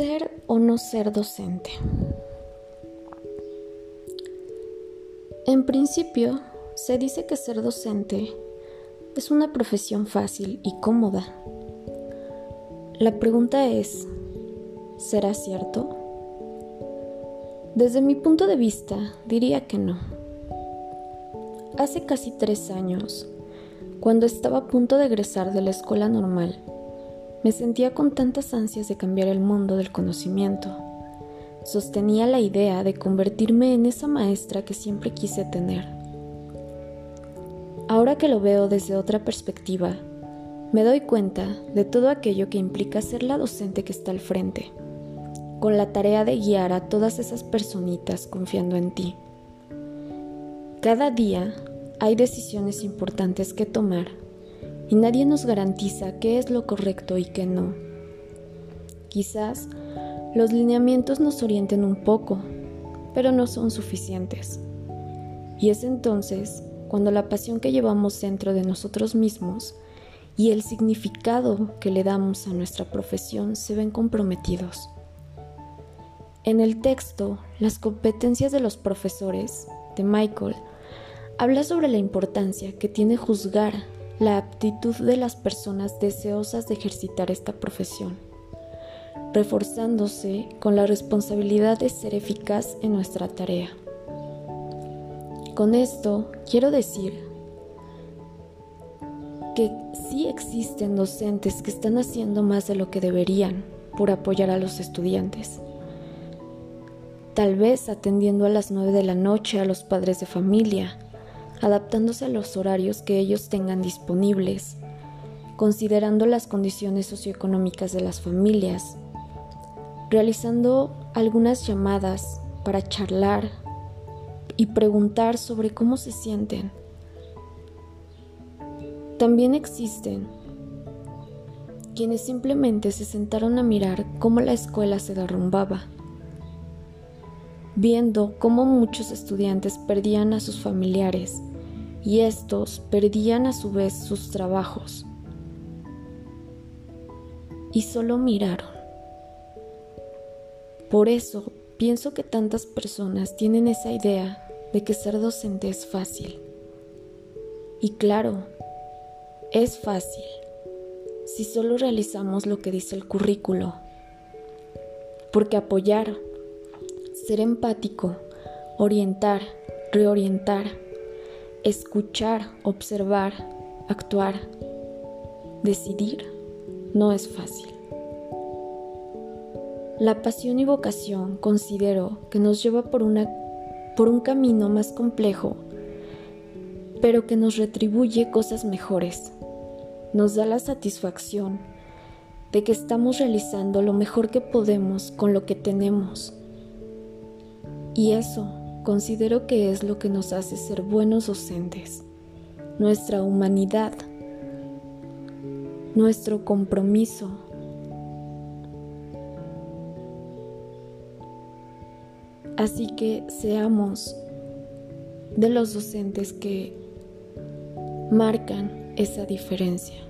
Ser o no ser docente. En principio, se dice que ser docente es una profesión fácil y cómoda. La pregunta es, ¿será cierto? Desde mi punto de vista, diría que no. Hace casi tres años, cuando estaba a punto de egresar de la escuela normal, me sentía con tantas ansias de cambiar el mundo del conocimiento. Sostenía la idea de convertirme en esa maestra que siempre quise tener. Ahora que lo veo desde otra perspectiva, me doy cuenta de todo aquello que implica ser la docente que está al frente, con la tarea de guiar a todas esas personitas confiando en ti. Cada día hay decisiones importantes que tomar y nadie nos garantiza qué es lo correcto y qué no. Quizás los lineamientos nos orienten un poco, pero no son suficientes. Y es entonces cuando la pasión que llevamos dentro de nosotros mismos y el significado que le damos a nuestra profesión se ven comprometidos. En el texto, Las competencias de los profesores, de Michael, habla sobre la importancia que tiene juzgar la aptitud de las personas deseosas de ejercitar esta profesión, reforzándose con la responsabilidad de ser eficaz en nuestra tarea. Con esto quiero decir que sí existen docentes que están haciendo más de lo que deberían por apoyar a los estudiantes. Tal vez atendiendo a las 9 de la noche a los padres de familia, adaptándose a los horarios que ellos tengan disponibles, considerando las condiciones socioeconómicas de las familias, realizando algunas llamadas para charlar y preguntar sobre cómo se sienten. También existen quienes simplemente se sentaron a mirar cómo la escuela se derrumbaba viendo cómo muchos estudiantes perdían a sus familiares y estos perdían a su vez sus trabajos. Y solo miraron. Por eso pienso que tantas personas tienen esa idea de que ser docente es fácil. Y claro, es fácil si solo realizamos lo que dice el currículo. Porque apoyar, ser empático, orientar, reorientar, escuchar, observar, actuar, decidir, no es fácil. La pasión y vocación considero que nos lleva por, un camino más complejo, pero que nos retribuye cosas mejores. Nos da la satisfacción de que estamos realizando lo mejor que podemos con lo que tenemos y eso considero que es lo que nos hace ser buenos docentes, nuestra humanidad, nuestro compromiso. Así que seamos de los docentes que marcan esa diferencia.